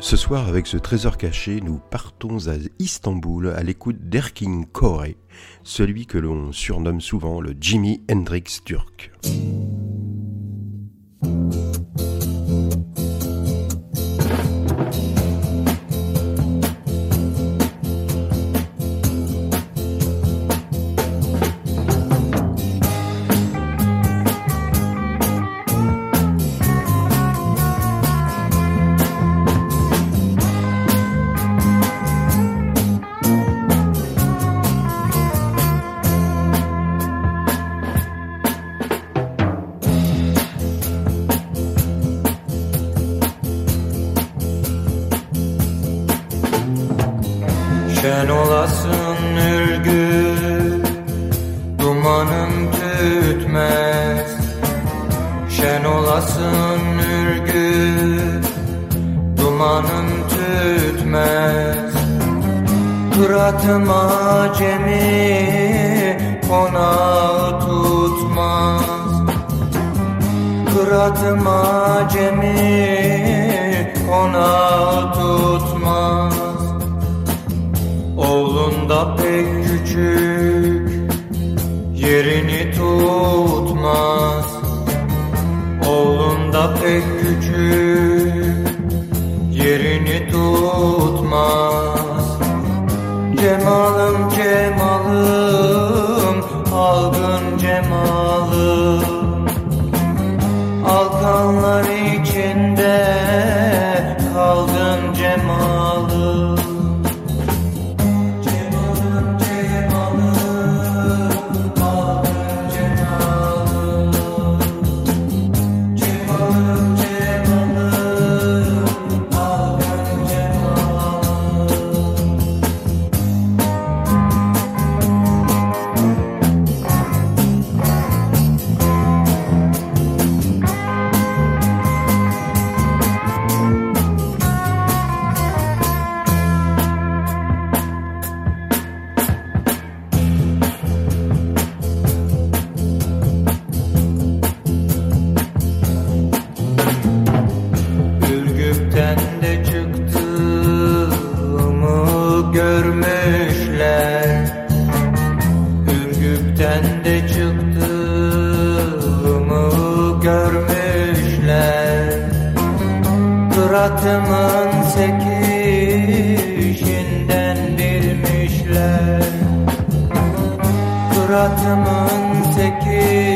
Ce soir, avec ce trésor caché, nous partons à Istanbul à l'écoute d'Erkin Kore, celui que l'on surnomme souvent le Jimi Hendrix turc. Dumanın tütmez. Şen olasın ürgü Dumanın tütmez. Kıratım acemi Konağı tutmaz. Kıratım acemi Konağı tutmaz. Oğlun da pek küçük tutmaz. Oğlun da pek küçük Yerini tutmaz. Cemalım Kıratımın sekişinden bilmişler Kıratımın sekişinden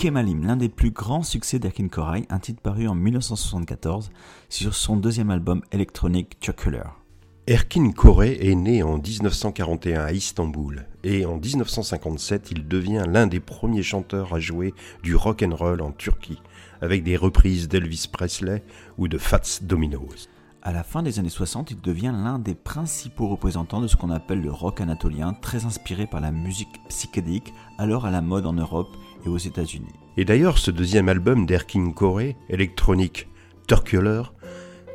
Kemalim, l'un des plus grands succès d'Akin Koray, un titre paru en 1974 sur son deuxième album électronique Chocolate. Erkin Koray est né en 1941 à Istanbul et en 1957 il devient l'un des premiers chanteurs à jouer du rock and roll en Turquie avec des reprises d'Elvis Presley ou de Fats Dominoes. À la fin des années 60, il devient l'un des principaux représentants de ce qu'on appelle le rock anatolien, très inspiré par la musique psychédélique, alors à la mode en Europe et aux États-Unis. Et d'ailleurs ce deuxième album d'Erkin Koray, électronique Turkuler,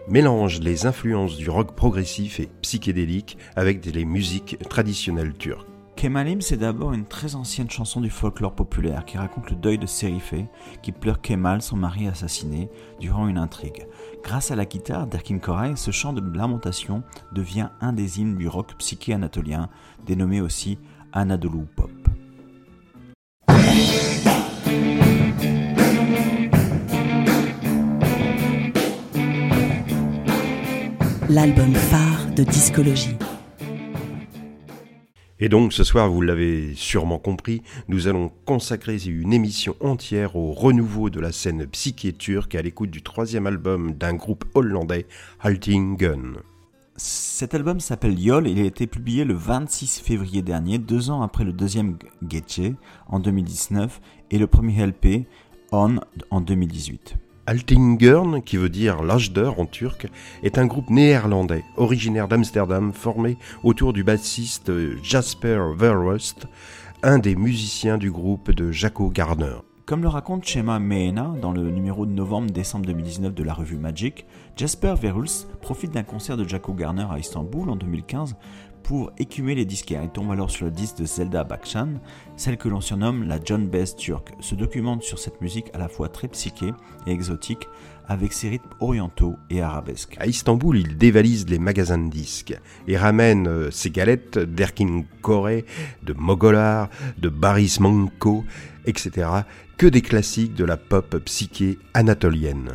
mélange les influences du rock progressif et psychédélique avec les musiques traditionnelles turques. Kemalim, c'est d'abord une très ancienne chanson du folklore populaire qui raconte le deuil de Serifé, qui pleure Kemal, son mari assassiné, durant une intrigue. Grâce à la guitare d'Erkin Koray, ce chant de lamentation devient un des hymnes du rock psyché anatolien, dénommé aussi Anadolu Pop. L'album phare de discologie. Et donc ce soir, vous l'avez sûrement compris, nous allons consacrer une émission entière au renouveau de la scène psyché turque à l'écoute du troisième album d'un groupe hollandais, Halting Gun. Cet album s'appelle Yol et il a été publié le 26 février dernier, deux ans après le deuxième Gece en 2019 et le premier LP On en 2018. Altingern, qui veut dire l'âge d'heure en turc, est un groupe néerlandais, originaire d'Amsterdam, formé autour du bassiste Jasper Verhulst, un des musiciens du groupe de Jaco Garner. Comme le raconte Shema Meena dans le numéro de novembre-décembre 2019 de la revue Magic, Jasper Verhulst profite d'un concert de Jaco Garner à Istanbul en 2015 pour écumer les disquaires. Il tombe alors sur le disque de Zelda Bakshan, celle que l'on surnomme la John Bass turque, se documente sur cette musique à la fois très psyché et exotique, avec ses rythmes orientaux et arabesques. À Istanbul, il dévalise les magasins de disques et ramène euh, ses galettes d'Erkin Koray, de Mogolar, de Baris Manko, etc. Que des classiques de la pop psyché anatolienne.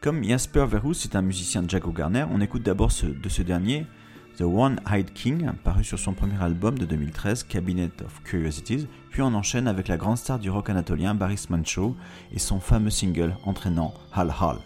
Comme Jasper Verhulst est un musicien de Jaco Garner, on écoute d'abord ce- de ce dernier The One-Eyed King, paru sur son premier album de 2013, Cabinet of Curiosities, puis on enchaîne avec la grande star du rock anatolien Baris Mancho et son fameux single entraînant Hal Hal.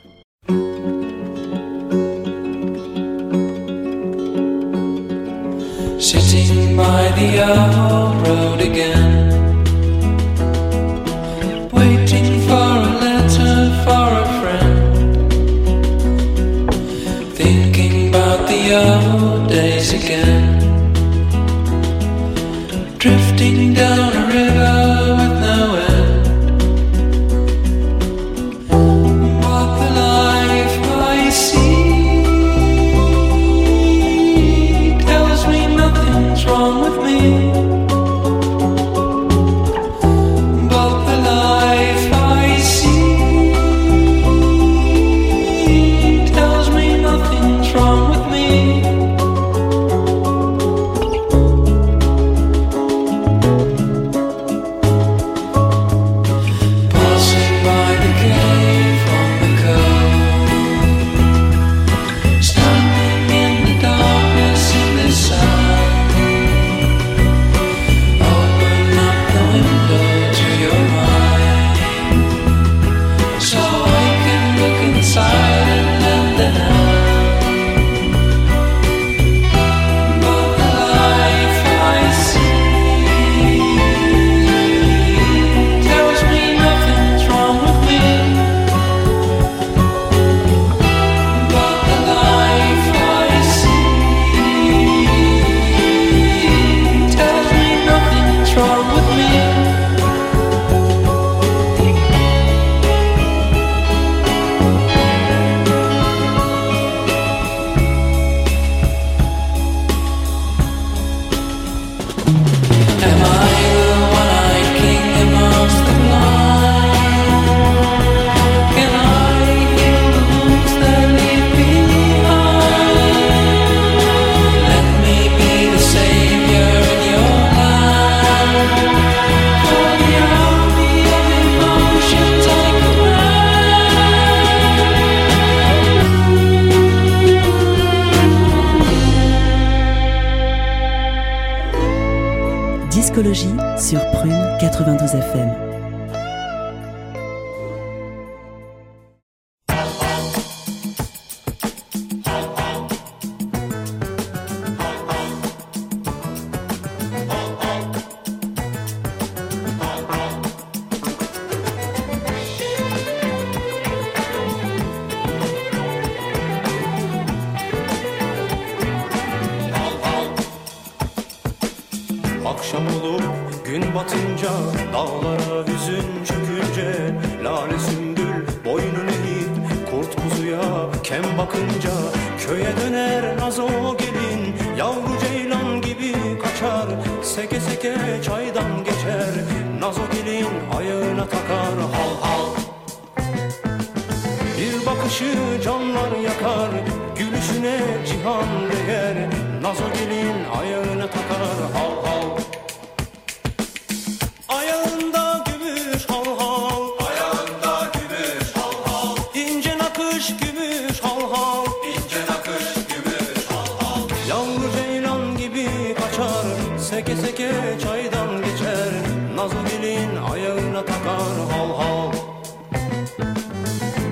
bilin ayağına takar hal hal.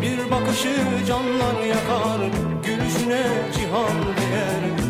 Bir bakışı canlar yakar Gülüşüne cihan değer.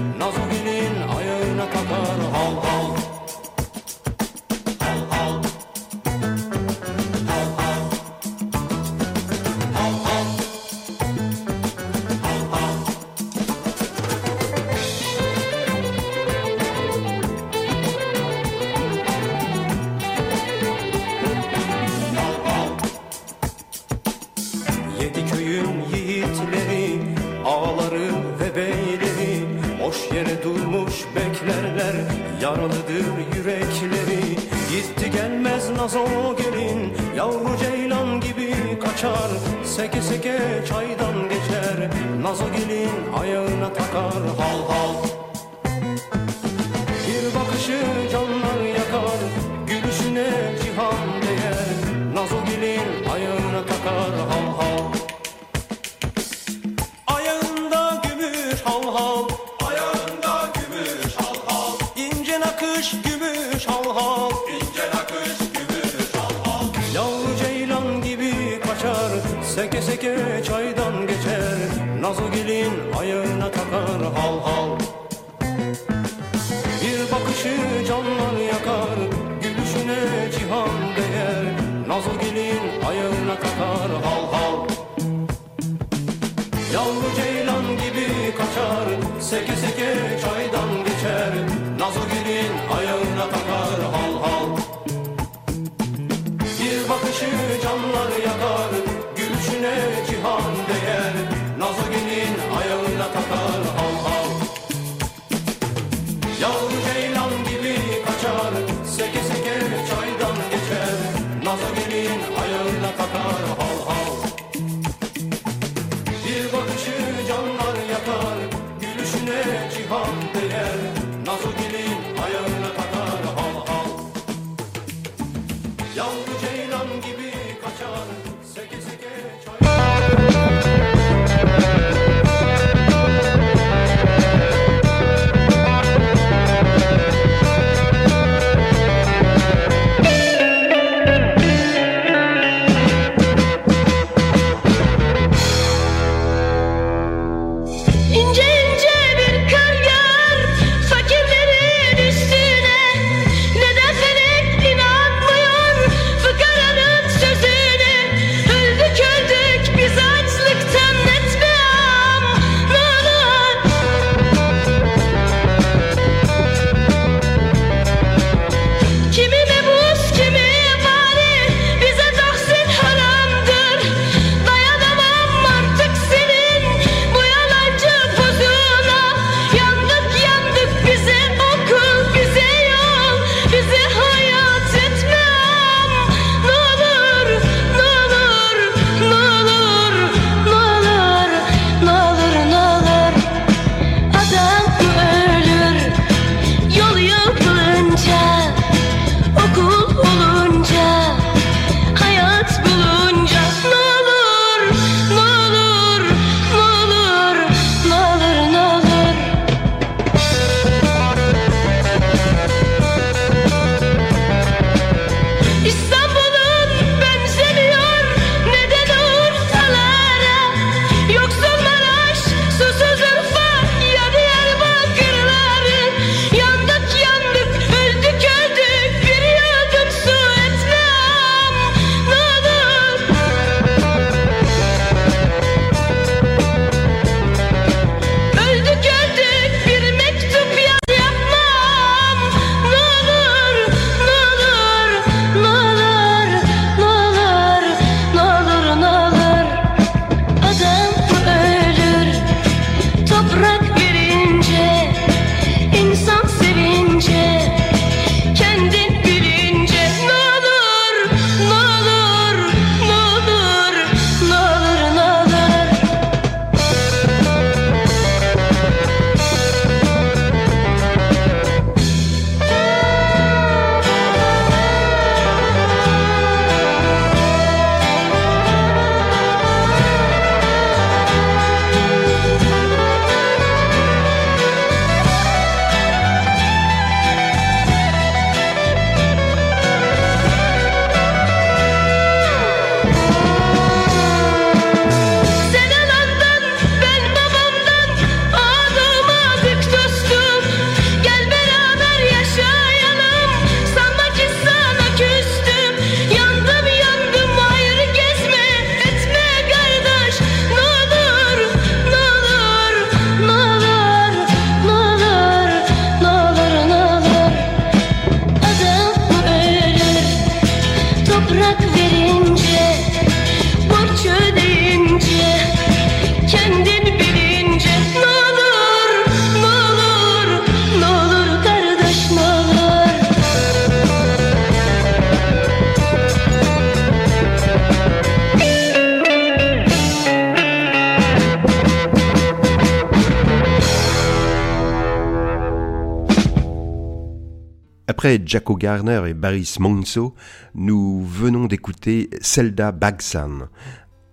Après Jaco Garner et Baris Monso, nous venons d'écouter Zelda Bagsan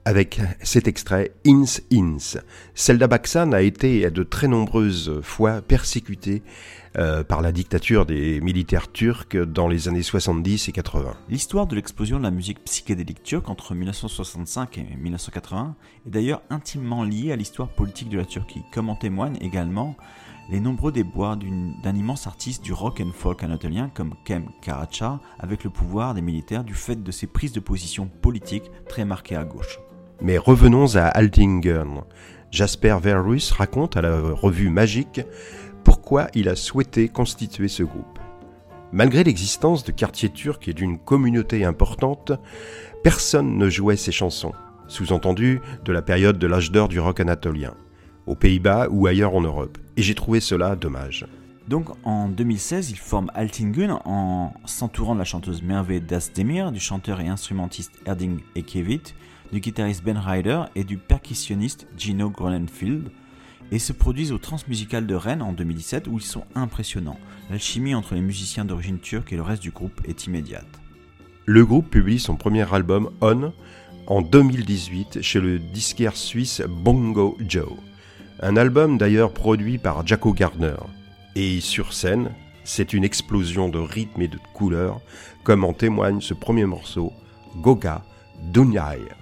avec cet extrait Ins Ins. Zelda Bagsan a été de très nombreuses fois persécuté euh, par la dictature des militaires turcs dans les années 70 et 80. L'histoire de l'explosion de la musique psychédélique turque entre 1965 et 1980 est d'ailleurs intimement liée à l'histoire politique de la Turquie, comme en témoignent également les nombreux déboires d'un immense artiste du rock and folk anatolien comme Kem Karaca avec le pouvoir des militaires du fait de ses prises de position politiques très marquées à gauche. Mais revenons à Altingen. Jasper Verhulst raconte à la revue Magique pourquoi il a souhaité constituer ce groupe. Malgré l'existence de quartiers turcs et d'une communauté importante, personne ne jouait ses chansons, sous-entendu de la période de l'âge d'or du rock anatolien, aux Pays-Bas ou ailleurs en Europe, et j'ai trouvé cela dommage. Donc en 2016, il forme Altingen en s'entourant de la chanteuse Merve Dasdemir, du chanteur et instrumentiste Erding Ekevit, du guitariste Ben Ryder et du percussionniste Gino Gronenfield, et se produisent au Transmusical de Rennes en 2017 où ils sont impressionnants. L'alchimie entre les musiciens d'origine turque et le reste du groupe est immédiate. Le groupe publie son premier album On en 2018 chez le disquaire suisse Bongo Joe. Un album d'ailleurs produit par Jaco Gardner. Et sur scène, c'est une explosion de rythme et de couleurs, comme en témoigne ce premier morceau, Goga Dunyai.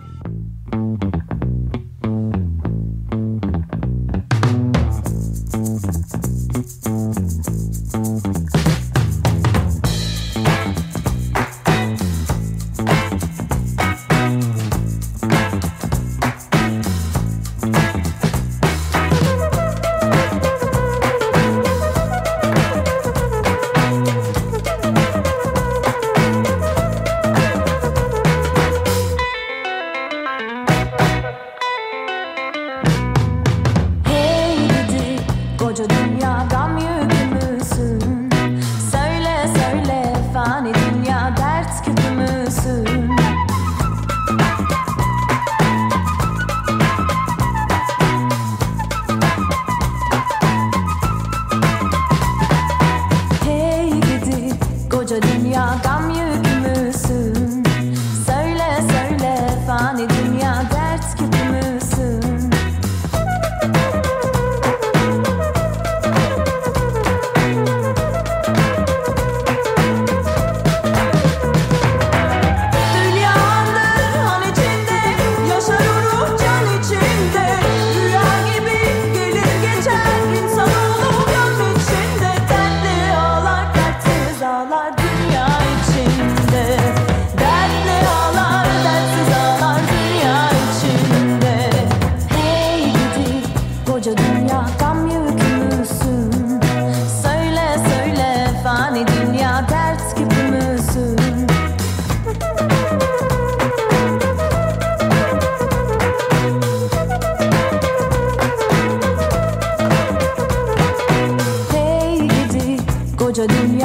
yo de un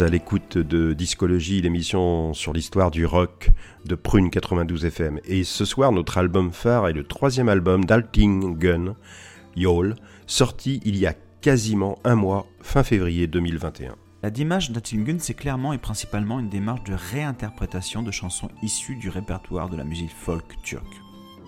à l'écoute de Discologie, l'émission sur l'histoire du rock de Prune 92 FM. Et ce soir, notre album phare est le troisième album d'Alting Gun, Yall, sorti il y a quasiment un mois, fin février 2021. La démarche d'Attingun, c'est clairement et principalement une démarche de réinterprétation de chansons issues du répertoire de la musique folk turque.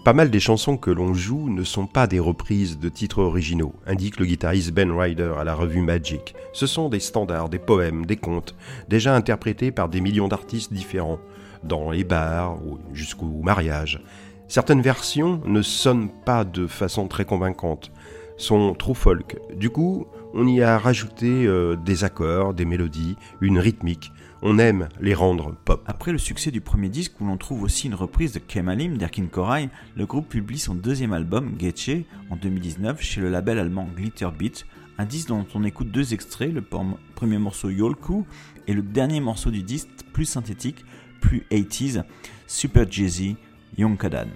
Pas mal des chansons que l'on joue ne sont pas des reprises de titres originaux, indique le guitariste Ben Ryder à la revue Magic. Ce sont des standards, des poèmes, des contes, déjà interprétés par des millions d'artistes différents, dans les bars ou jusqu'au mariage. Certaines versions ne sonnent pas de façon très convaincante, sont trop folk. Du coup, on y a rajouté euh, des accords, des mélodies, une rythmique. On aime les rendre pop. Après le succès du premier disque où l'on trouve aussi une reprise de Kemalim d'Erkin Koray, le groupe publie son deuxième album, Getche, en 2019 chez le label allemand Glitter Beat, un disque dont on écoute deux extraits, le premier morceau Yolku et le dernier morceau du disque, plus synthétique, plus 80s, Super Jazzy, Yonkadan.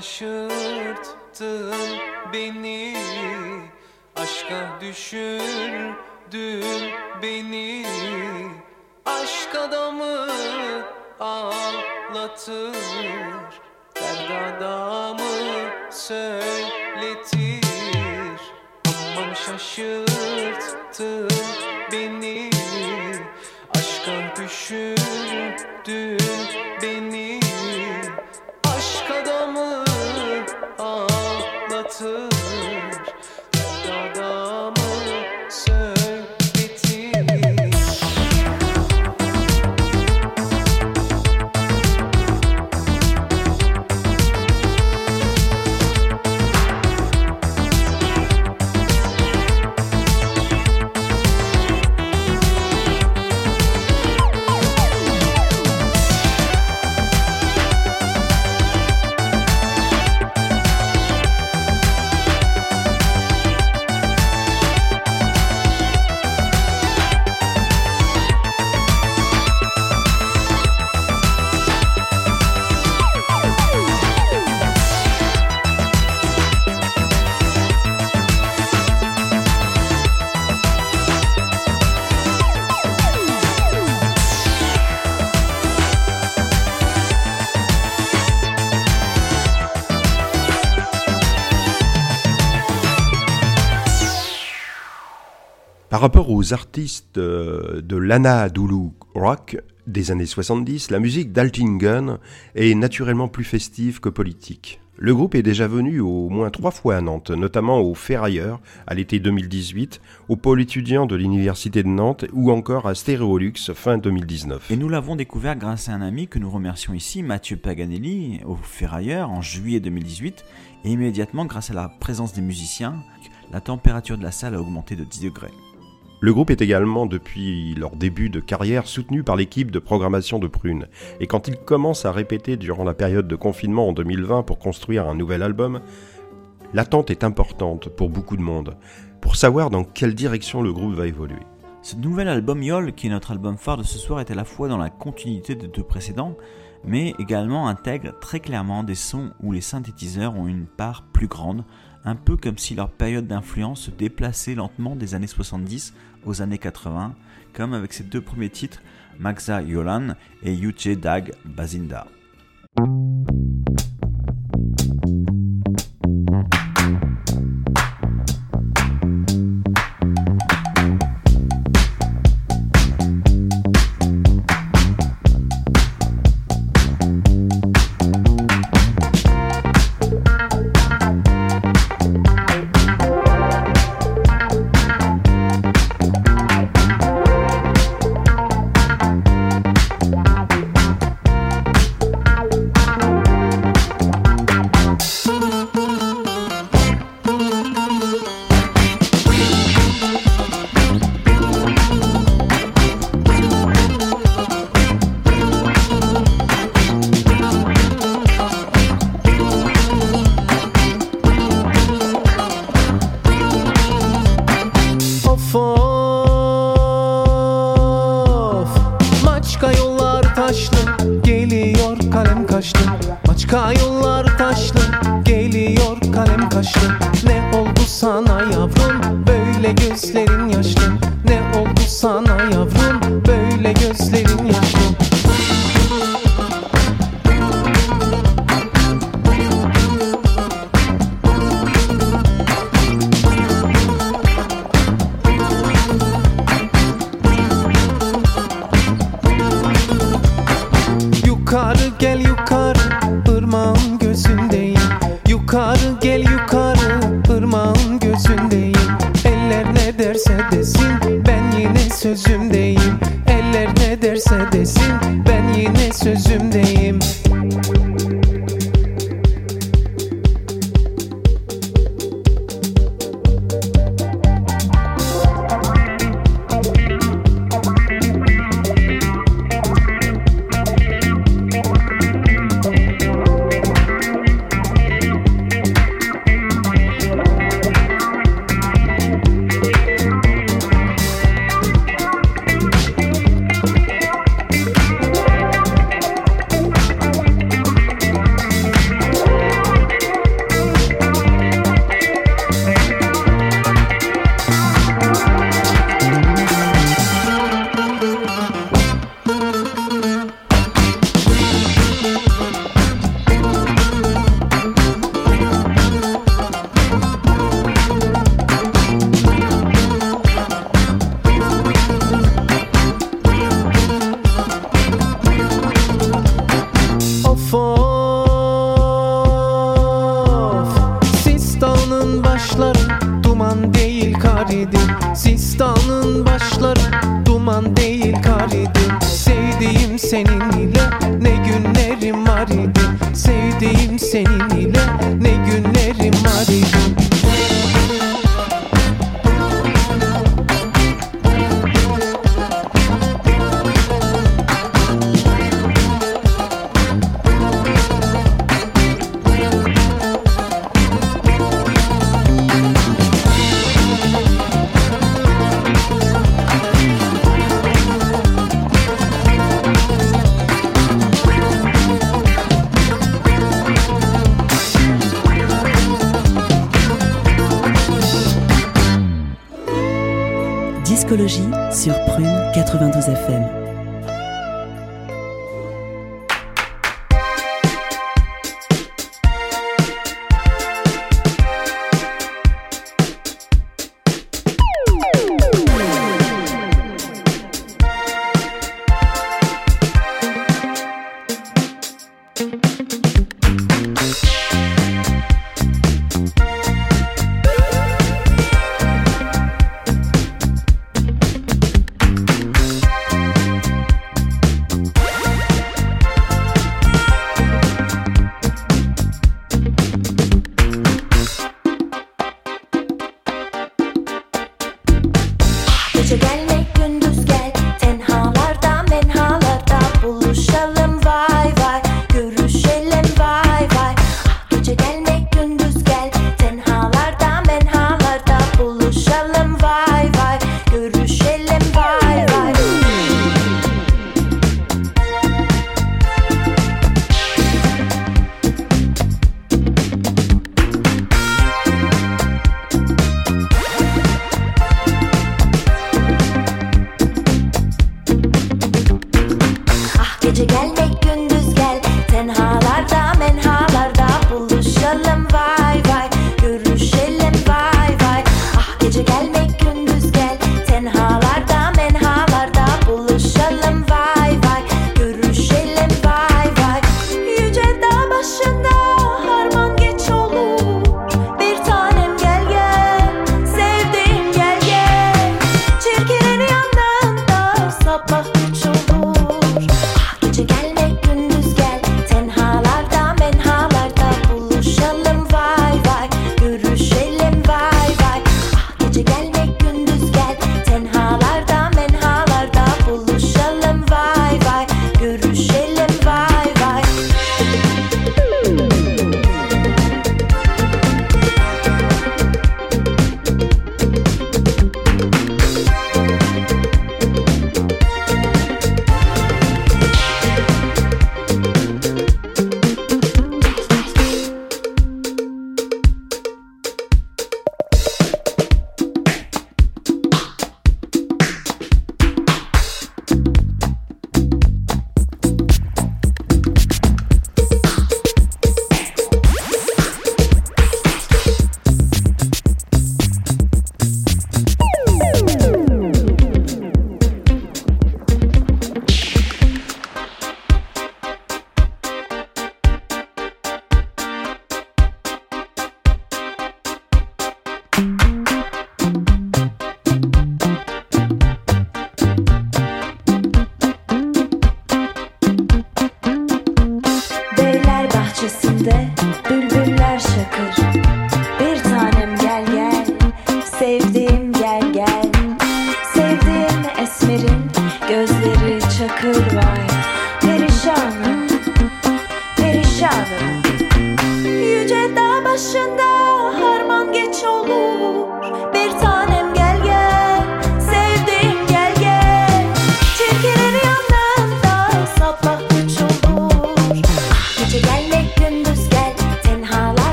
Şaşırttın beni. Aşka düşürdün beni. Aşk adamı ağlatır Dert adamı söyletir. Aman şaşırttın beni. Aşka düşürdün to aux artistes euh, de l'Anadolu Rock des années 70, la musique d'Altingen est naturellement plus festive que politique. Le groupe est déjà venu au moins trois fois à Nantes, notamment au Ferrailleur à l'été 2018, au pôle étudiant de l'Université de Nantes ou encore à Stéréolux fin 2019. Et nous l'avons découvert grâce à un ami que nous remercions ici, Mathieu Paganelli, au Ferrailleur en juillet 2018, et immédiatement grâce à la présence des musiciens, la température de la salle a augmenté de 10 degrés. Le groupe est également, depuis leur début de carrière, soutenu par l'équipe de programmation de Prune. Et quand ils commencent à répéter durant la période de confinement en 2020 pour construire un nouvel album, l'attente est importante pour beaucoup de monde, pour savoir dans quelle direction le groupe va évoluer. Ce nouvel album Yol, qui est notre album phare de ce soir, est à la fois dans la continuité des deux précédents, mais également intègre très clairement des sons où les synthétiseurs ont une part plus grande, un peu comme si leur période d'influence se déplaçait lentement des années 70 aux années 80, comme avec ses deux premiers titres, Maxa Yolan et Yuche Dag Bazinda.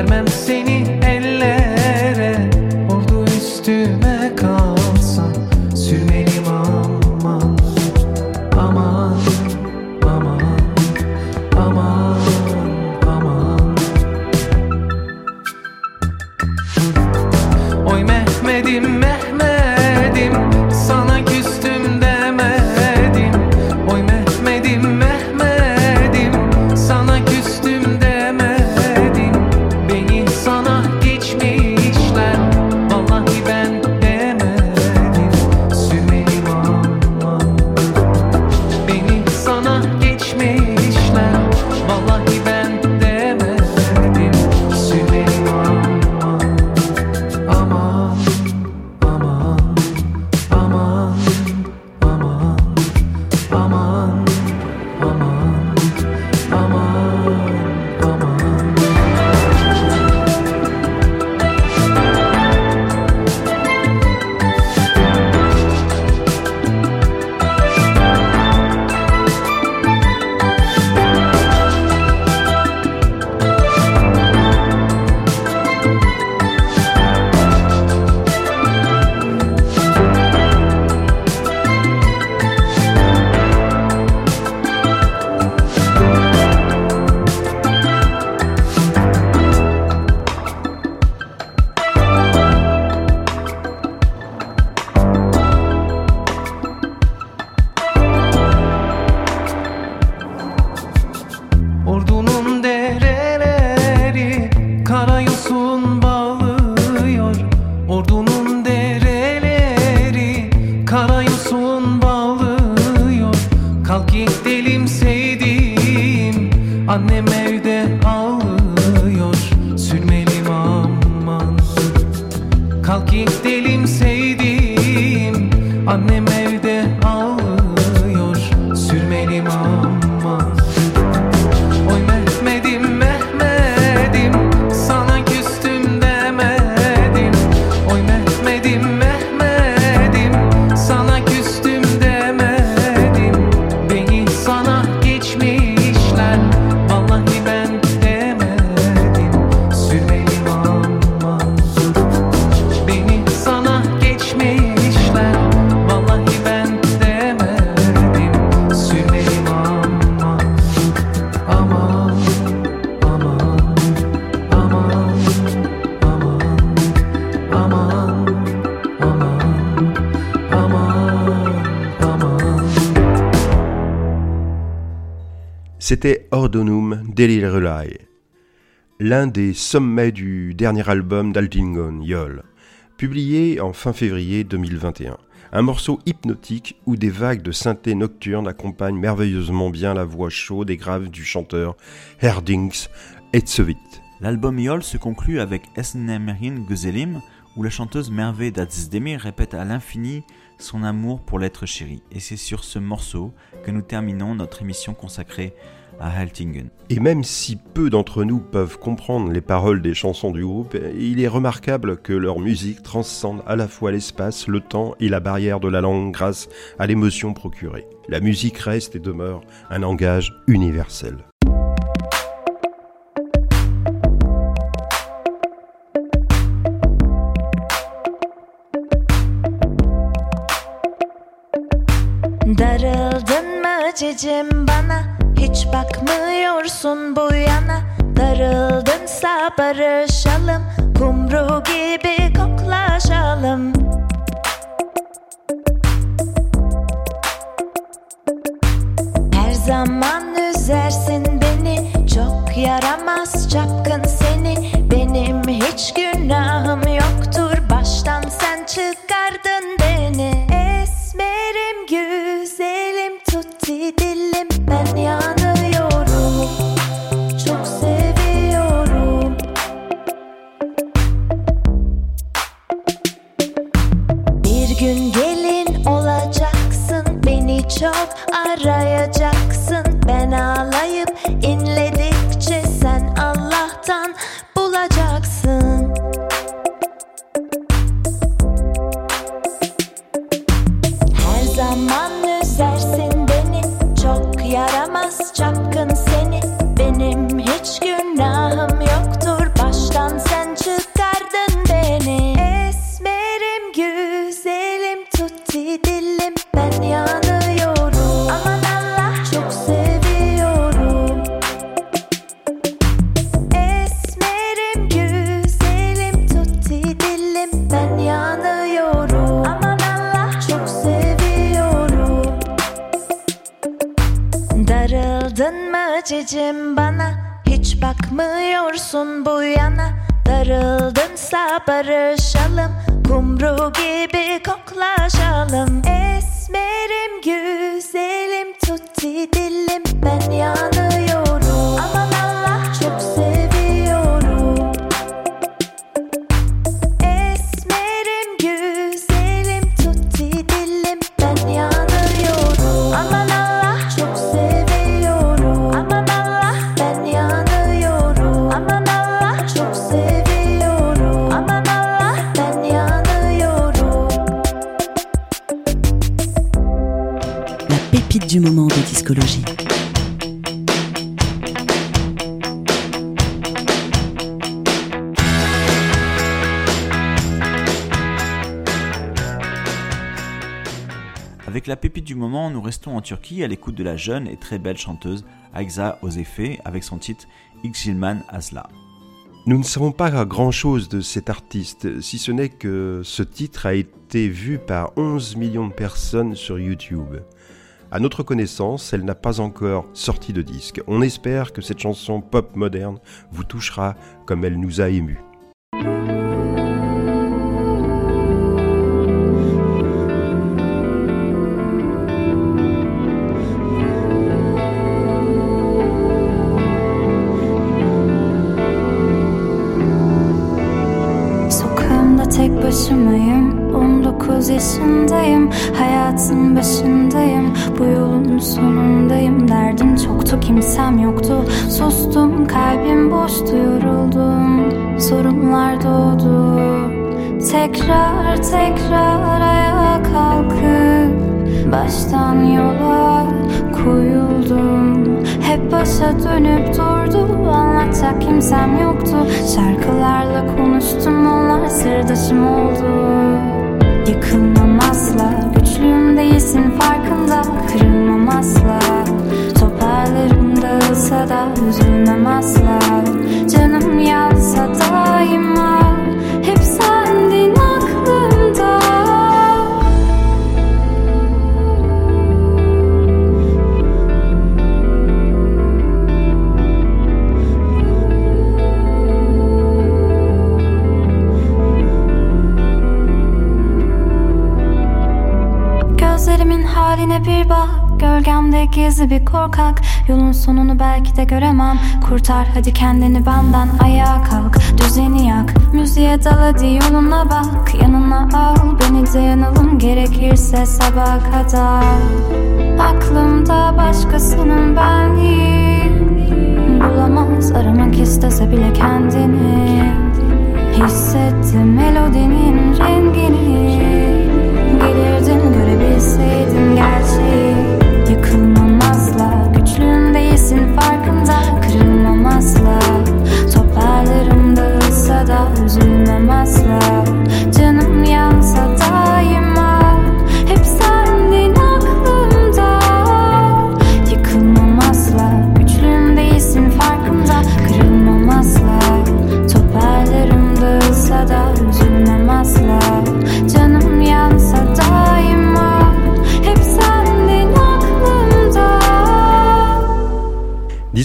Vermem seni Ordunun dereleri karayosun bağlıyor. Kalk gidelim sevdiğim annem L'un des sommets du dernier album d'Altingon, Yol, publié en fin février 2021. Un morceau hypnotique où des vagues de synthé nocturne accompagnent merveilleusement bien la voix chaude et grave du chanteur Herdings Etsevit. L'album Yol se conclut avec Esnemerin Gezelim, où la chanteuse Merve Dazdemir répète à l'infini son amour pour l'être chéri. Et c'est sur ce morceau que nous terminons notre émission consacrée à Heltingen. Et même si peu d'entre nous peuvent comprendre les paroles des chansons du groupe, il est remarquable que leur musique transcende à la fois l'espace, le temps et la barrière de la langue grâce à l'émotion procurée. La musique reste et demeure un langage universel. Bakmıyorsun bu yana. Darıldınsa barışalım Kumru gibi koklaşalım. Her zaman üzersin barışalım Kumru gibi koklaşalım. Esmerim güzelim tutti dilim. Ben yanıyorum moment, nous restons en Turquie à l'écoute de la jeune et très belle chanteuse Aïxa Ozefe avec son titre Xilman Asla. Nous ne savons pas grand-chose de cet artiste, si ce n'est que ce titre a été vu par 11 millions de personnes sur YouTube. À notre connaissance, elle n'a pas encore sorti de disque. On espère que cette chanson pop moderne vous touchera comme elle nous a émus. Başa dönüp durdu. Anlatacak kimsem yoktu. Şarkılarla konuştum Onlar sırdaşım oldu. Yıkılmam asla Güçlüyüm değilsin farkında. Kırılmam asla Toparlarım dağılsa da Üzülmem asla Gölgemde gizli bir korkak. Yolun sonunu belki de göremem. Kurtar hadi kendini benden Ayağa kalk. Düzeni yak Müziğe dal hadi yoluna bak. Yanına al beni de yanalım Gerekirse sabaha kadar. Aklımda başkasının benliği. Bulamaz Aramak istese bile kendini. Hissettim melodinin rengini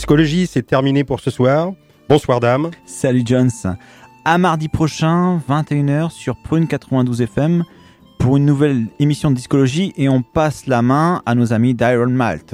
Discologie, c'est terminé pour ce soir. Bonsoir dame. Salut Jones. À mardi prochain, 21h sur Prune 92 FM pour une nouvelle émission de discologie et on passe la main à nos amis d'Iron Malt.